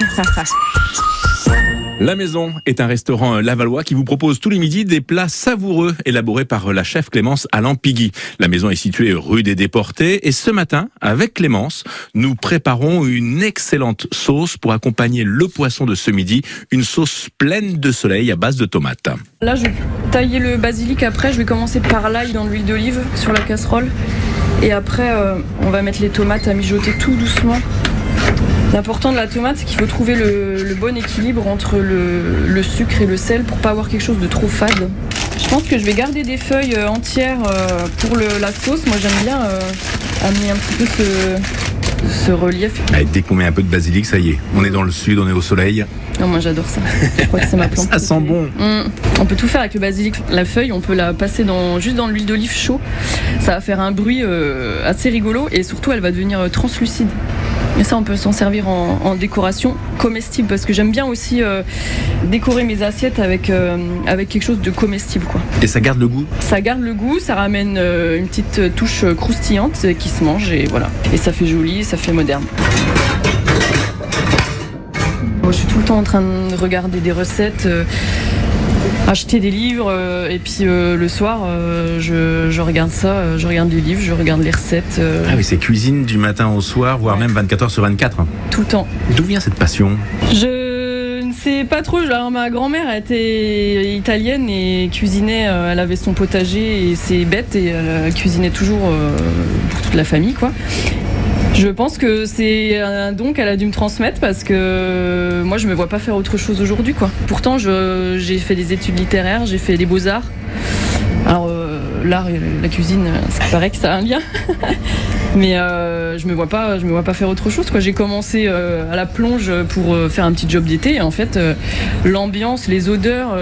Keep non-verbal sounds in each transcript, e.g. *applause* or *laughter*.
*laughs* La Maison est un restaurant lavallois qui vous propose tous les midis des plats savoureux élaborés par la chef Clémence Alain Pigui. La maison est située rue des Déportés et ce matin, avec Clémence, nous préparons une excellente sauce pour accompagner le poisson de ce midi, une sauce pleine de soleil à base de tomates. Là, je vais tailler le basilic après. Je vais commencer par l'ail dans l'huile d'olive sur la casserole. Et après, euh, on va mettre les tomates à mijoter tout doucement. L'important de la tomate, c'est qu'il faut trouver le, bon équilibre entre le, sucre et le sel pour pas avoir quelque chose de trop fade. Je pense que je vais garder des feuilles euh, entières euh, pour la sauce. Moi, j'aime bien amener un petit peu ce, relief. dès qu'on met un peu de basilic, ça y est. On est dans le sud, on est au soleil. Non, moi j'adore ça. Je crois que c'est ma *laughs* plante. ça sent bon. Mmh. On peut tout faire avec le basilic. La feuille, on peut la passer dans, juste dans l'huile d'olive chaud. Ça va faire un bruit euh, assez rigolo et surtout elle va devenir translucide. Et ça, on peut s'en servir en, décoration comestible parce que j'aime bien aussi euh, décorer mes assiettes avec, euh, avec quelque chose de comestible. Quoi. Et ça garde le goût? Ça garde le goût, ça ramène une petite touche croustillante qui se mange et voilà. Et ça fait joli, ça fait moderne. Je suis tout le temps en train de regarder des recettes, euh, acheter des livres, euh, et puis euh, le soir, je, regarde ça, je regarde des livres, je regarde les recettes. Ah oui, c'est cuisine du matin au soir, voire même 24 heures sur 24. Tout le temps. D'où vient cette passion? Je ne sais pas trop. Alors, ma grand-mère était italienne et cuisinait. elle avait son potager et ses bêtes et elle cuisinait toujours pour toute la famille, quoi. Je pense que c'est un don qu'elle a dû me transmettre parce que moi je me vois pas faire autre chose aujourd'hui quoi. Pourtant j'ai fait des études littéraires, j'ai fait des beaux-arts. Alors euh, l'art et la cuisine, ça paraît que ça a un lien. *laughs* Mais euh, je me vois pas, je me vois pas faire autre chose. J'ai commencé euh, à la plonge pour faire un petit job d'été. Et en fait, l'ambiance, les odeurs,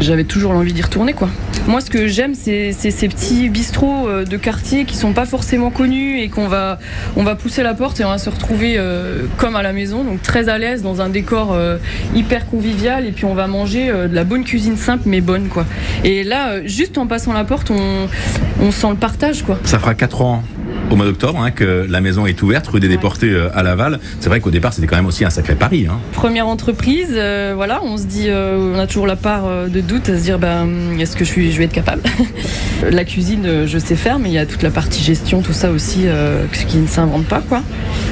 j'avais toujours l'envie d'y retourner. Moi, ce que j'aime, c'est ces petits bistrots euh, de quartier qui sont pas forcément connus et qu'on va, on va pousser la porte et on va se retrouver euh, comme à la maison, donc très à l'aise dans un décor euh, hyper convivial et puis on va manger de la bonne cuisine simple mais bonne quoi. Et là, juste en passant la porte, on, on sent le partage quoi. Ça fera 4 ans au mois d'octobre hein, que la maison est ouverte, rue des Déportés euh, à Laval. C'est vrai qu'au départ, c'était quand même aussi un sacré pari. Hein. Première entreprise, euh, voilà, on se dit, euh, on a toujours la part de doute à se dire, ben, est-ce que je, suis, je vais être capable? *laughs* La cuisine, je sais faire, mais il y a toute la partie gestion, tout ça aussi, qui ne s'invente pas, quoi.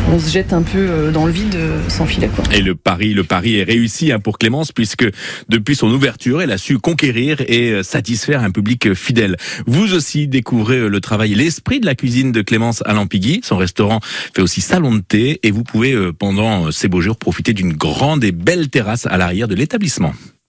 On se jette un peu dans le vide sans filet, quoi. Et le pari, le pari est réussi hein, pour Clémence, puisque depuis son ouverture, elle a su conquérir et satisfaire un public fidèle. Vous aussi découvrez le travail, l'esprit de la cuisine de Clémence à. Son restaurant fait aussi salon de thé et vous pouvez, euh, pendant euh, ces beaux jours, profiter d'une grande et belle terrasse à l'arrière de l'établissement.